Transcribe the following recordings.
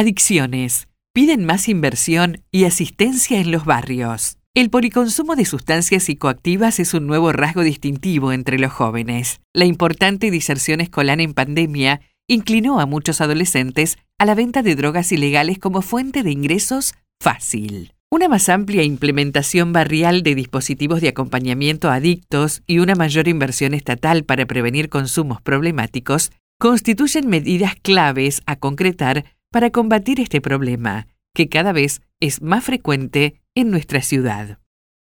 Adicciones. Piden más inversión y asistencia en los barrios. El policonsumo de sustancias psicoactivas es un nuevo rasgo distintivo entre los jóvenes. La importante diserción escolar en pandemia inclinó a muchos adolescentes a la venta de drogas ilegales como fuente de ingresos fácil. Una más amplia implementación barrial de dispositivos de acompañamiento a adictos y una mayor inversión estatal para prevenir consumos problemáticos constituyen medidas claves a concretar para combatir este problema, que cada vez es más frecuente en nuestra ciudad.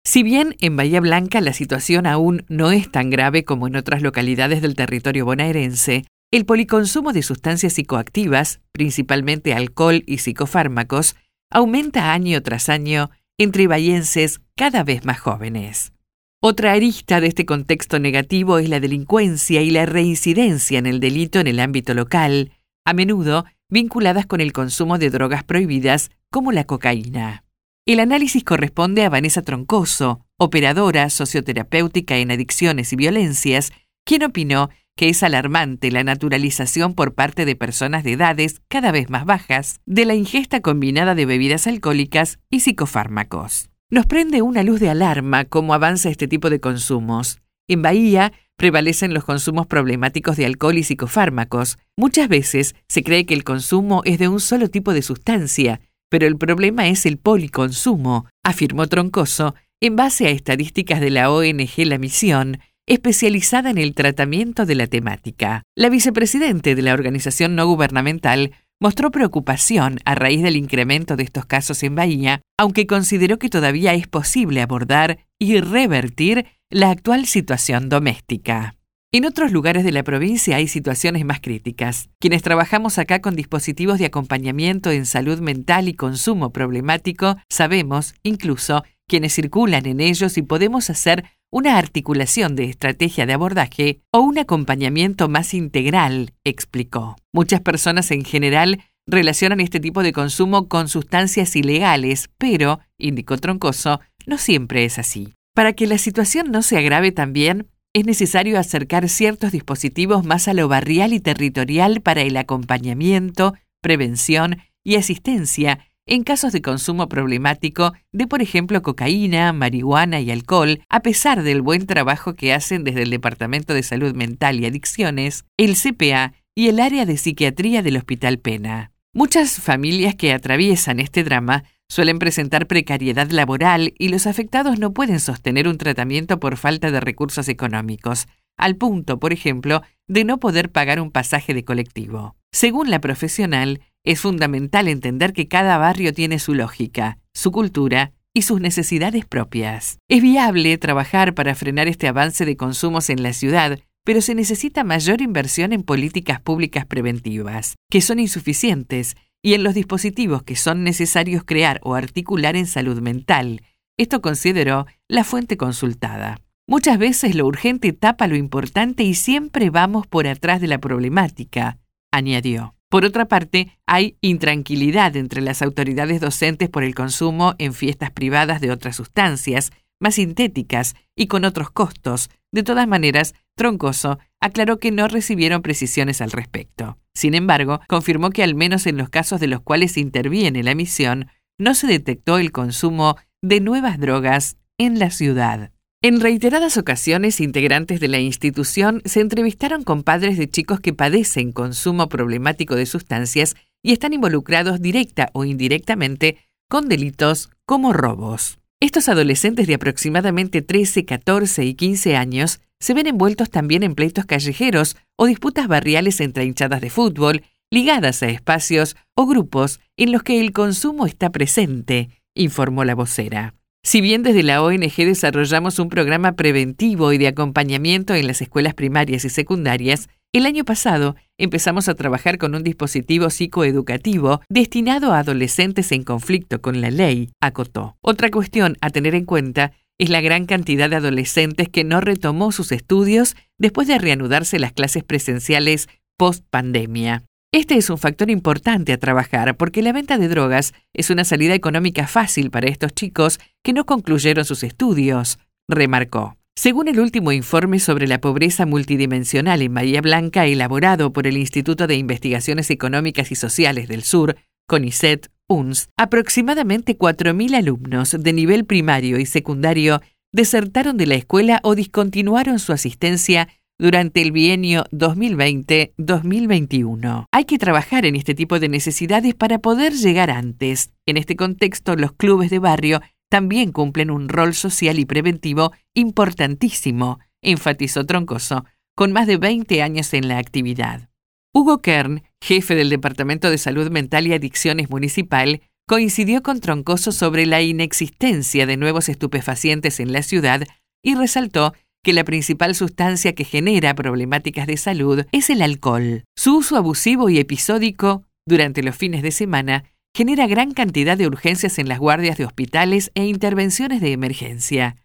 Si bien en Bahía Blanca la situación aún no es tan grave como en otras localidades del territorio bonaerense, el policonsumo de sustancias psicoactivas, principalmente alcohol y psicofármacos, aumenta año tras año entre bahienses cada vez más jóvenes. Otra arista de este contexto negativo es la delincuencia y la reincidencia en el delito en el ámbito local, a menudo vinculadas con el consumo de drogas prohibidas como la cocaína. El análisis corresponde a Vanessa Troncoso, operadora socioterapéutica en adicciones y violencias, quien opinó que es alarmante la naturalización por parte de personas de edades cada vez más bajas de la ingesta combinada de bebidas alcohólicas y psicofármacos. Nos prende una luz de alarma cómo avanza este tipo de consumos. En Bahía prevalecen los consumos problemáticos de alcohol y psicofármacos. Muchas veces se cree que el consumo es de un solo tipo de sustancia, pero el problema es el policonsumo, afirmó Troncoso en base a estadísticas de la ONG La Misión, especializada en el tratamiento de la temática. La vicepresidente de la organización no gubernamental mostró preocupación a raíz del incremento de estos casos en Bahía, aunque consideró que todavía es posible abordar y revertir la actual situación doméstica. En otros lugares de la provincia hay situaciones más críticas. Quienes trabajamos acá con dispositivos de acompañamiento en salud mental y consumo problemático, sabemos, incluso, quienes circulan en ellos y podemos hacer una articulación de estrategia de abordaje o un acompañamiento más integral, explicó. Muchas personas en general relacionan este tipo de consumo con sustancias ilegales, pero, indicó Troncoso, no siempre es así. Para que la situación no se agrave también, es necesario acercar ciertos dispositivos más a lo barrial y territorial para el acompañamiento, prevención y asistencia en casos de consumo problemático de, por ejemplo, cocaína, marihuana y alcohol, a pesar del buen trabajo que hacen desde el Departamento de Salud Mental y Adicciones, el CPA y el área de psiquiatría del Hospital Pena. Muchas familias que atraviesan este drama suelen presentar precariedad laboral y los afectados no pueden sostener un tratamiento por falta de recursos económicos, al punto, por ejemplo, de no poder pagar un pasaje de colectivo. Según la profesional, es fundamental entender que cada barrio tiene su lógica, su cultura y sus necesidades propias. Es viable trabajar para frenar este avance de consumos en la ciudad, pero se necesita mayor inversión en políticas públicas preventivas, que son insuficientes, y en los dispositivos que son necesarios crear o articular en salud mental. Esto consideró la fuente consultada. Muchas veces lo urgente tapa lo importante y siempre vamos por atrás de la problemática, añadió. Por otra parte, hay intranquilidad entre las autoridades docentes por el consumo en fiestas privadas de otras sustancias, más sintéticas y con otros costos. De todas maneras, Troncoso aclaró que no recibieron precisiones al respecto. Sin embargo, confirmó que al menos en los casos de los cuales interviene la misión, no se detectó el consumo de nuevas drogas en la ciudad. En reiteradas ocasiones, integrantes de la institución se entrevistaron con padres de chicos que padecen consumo problemático de sustancias y están involucrados directa o indirectamente con delitos como robos. Estos adolescentes de aproximadamente 13, 14 y 15 años se ven envueltos también en pleitos callejeros o disputas barriales entre hinchadas de fútbol, ligadas a espacios o grupos en los que el consumo está presente, informó la vocera. Si bien desde la ONG desarrollamos un programa preventivo y de acompañamiento en las escuelas primarias y secundarias, el año pasado empezamos a trabajar con un dispositivo psicoeducativo destinado a adolescentes en conflicto con la ley, acotó. Otra cuestión a tener en cuenta es la gran cantidad de adolescentes que no retomó sus estudios después de reanudarse las clases presenciales post pandemia. Este es un factor importante a trabajar porque la venta de drogas es una salida económica fácil para estos chicos que no concluyeron sus estudios, remarcó. Según el último informe sobre la pobreza multidimensional en Bahía Blanca elaborado por el Instituto de Investigaciones Económicas y Sociales del Sur, CONICET, UNS, aproximadamente 4.000 alumnos de nivel primario y secundario desertaron de la escuela o discontinuaron su asistencia durante el bienio 2020-2021. Hay que trabajar en este tipo de necesidades para poder llegar antes. En este contexto, los clubes de barrio también cumplen un rol social y preventivo importantísimo, enfatizó Troncoso, con más de 20 años en la actividad. Hugo Kern, jefe del Departamento de Salud Mental y Adicciones Municipal, coincidió con Troncoso sobre la inexistencia de nuevos estupefacientes en la ciudad y resaltó que la principal sustancia que genera problemáticas de salud es el alcohol. Su uso abusivo y episódico durante los fines de semana genera gran cantidad de urgencias en las guardias de hospitales e intervenciones de emergencia.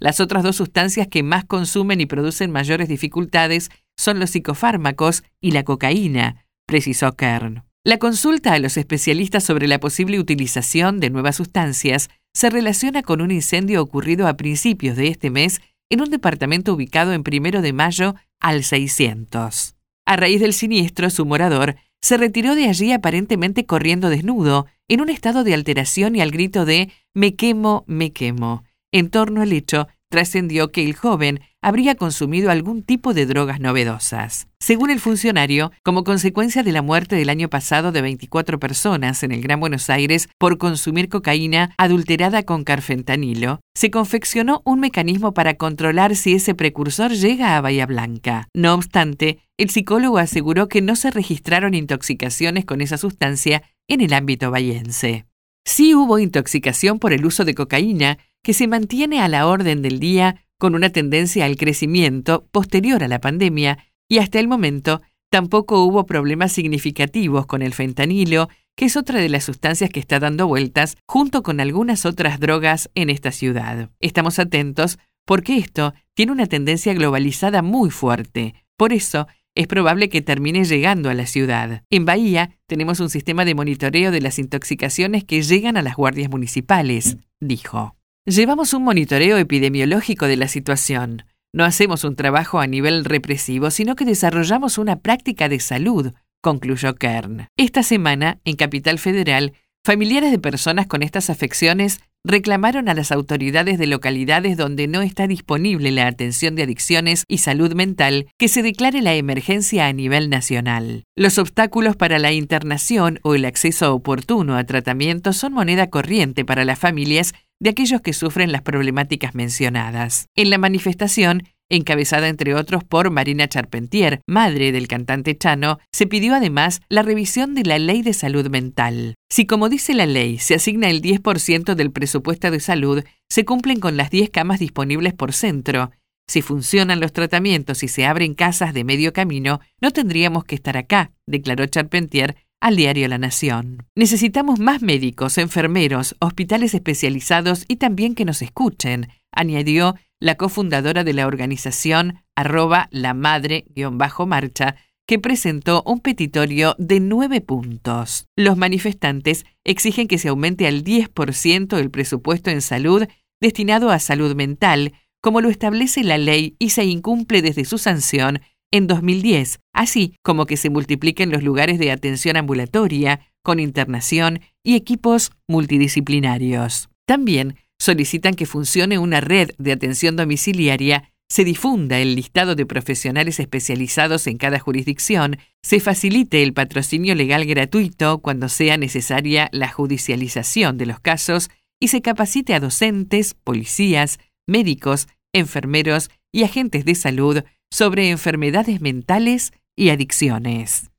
Las otras dos sustancias que más consumen y producen mayores dificultades son los psicofármacos y la cocaína, precisó Kern. La consulta a los especialistas sobre la posible utilización de nuevas sustancias se relaciona con un incendio ocurrido a principios de este mes en un departamento ubicado en primero de mayo al 600. A raíz del siniestro, su morador se retiró de allí aparentemente corriendo desnudo, en un estado de alteración y al grito de Me quemo, me quemo. En torno al hecho, trascendió que el joven habría consumido algún tipo de drogas novedosas. Según el funcionario, como consecuencia de la muerte del año pasado de 24 personas en el Gran Buenos Aires por consumir cocaína adulterada con carfentanilo, se confeccionó un mecanismo para controlar si ese precursor llega a Bahía Blanca. No obstante, el psicólogo aseguró que no se registraron intoxicaciones con esa sustancia en el ámbito bahiense. Sí hubo intoxicación por el uso de cocaína, que se mantiene a la orden del día con una tendencia al crecimiento posterior a la pandemia y hasta el momento tampoco hubo problemas significativos con el fentanilo, que es otra de las sustancias que está dando vueltas junto con algunas otras drogas en esta ciudad. Estamos atentos porque esto tiene una tendencia globalizada muy fuerte. Por eso, es probable que termine llegando a la ciudad. En Bahía tenemos un sistema de monitoreo de las intoxicaciones que llegan a las guardias municipales, dijo. Llevamos un monitoreo epidemiológico de la situación. No hacemos un trabajo a nivel represivo, sino que desarrollamos una práctica de salud, concluyó Kern. Esta semana, en Capital Federal, familiares de personas con estas afecciones reclamaron a las autoridades de localidades donde no está disponible la atención de adicciones y salud mental que se declare la emergencia a nivel nacional. Los obstáculos para la internación o el acceso oportuno a tratamiento son moneda corriente para las familias de aquellos que sufren las problemáticas mencionadas. En la manifestación, encabezada entre otros por Marina Charpentier, madre del cantante Chano, se pidió además la revisión de la Ley de Salud Mental. Si, como dice la ley, se asigna el 10% del presupuesto de salud, se cumplen con las 10 camas disponibles por centro. Si funcionan los tratamientos y se abren casas de medio camino, no tendríamos que estar acá, declaró Charpentier al diario La Nación. Necesitamos más médicos, enfermeros, hospitales especializados y también que nos escuchen, añadió la cofundadora de la organización arroba la madre-marcha, que presentó un petitorio de nueve puntos. Los manifestantes exigen que se aumente al 10% el presupuesto en salud destinado a salud mental, como lo establece la ley y se incumple desde su sanción en 2010, así como que se multipliquen los lugares de atención ambulatoria, con internación y equipos multidisciplinarios. También solicitan que funcione una red de atención domiciliaria, se difunda el listado de profesionales especializados en cada jurisdicción, se facilite el patrocinio legal gratuito cuando sea necesaria la judicialización de los casos y se capacite a docentes, policías, médicos, enfermeros y agentes de salud sobre enfermedades mentales y adicciones.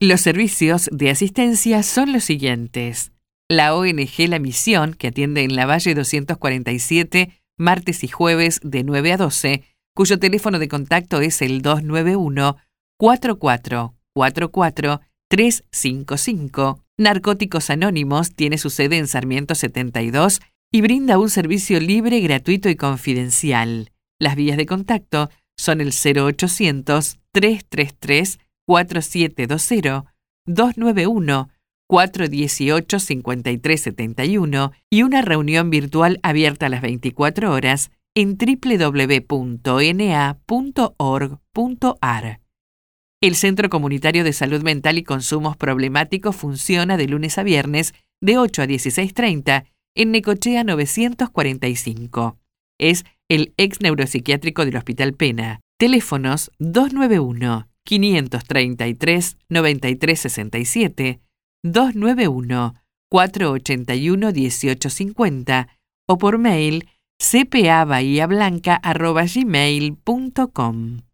Los servicios de asistencia son los siguientes. La ONG La Misión, que atiende en la Valle 247, martes y jueves de 9 a 12, cuyo teléfono de contacto es el 291 4444 355. Narcóticos Anónimos tiene su sede en Sarmiento 72 y brinda un servicio libre, gratuito y confidencial. Las vías de contacto son el 0800 333 4720 291 418-5371 y una reunión virtual abierta a las 24 horas en www.na.org.ar. El Centro Comunitario de Salud Mental y Consumos Problemáticos funciona de lunes a viernes de 8 a 16.30 en Necochea 945. Es el ex neuropsiquiátrico del Hospital Pena. Teléfonos 291 533 9367 291 481 1850 o por mail cpabahiablanca.gmail.com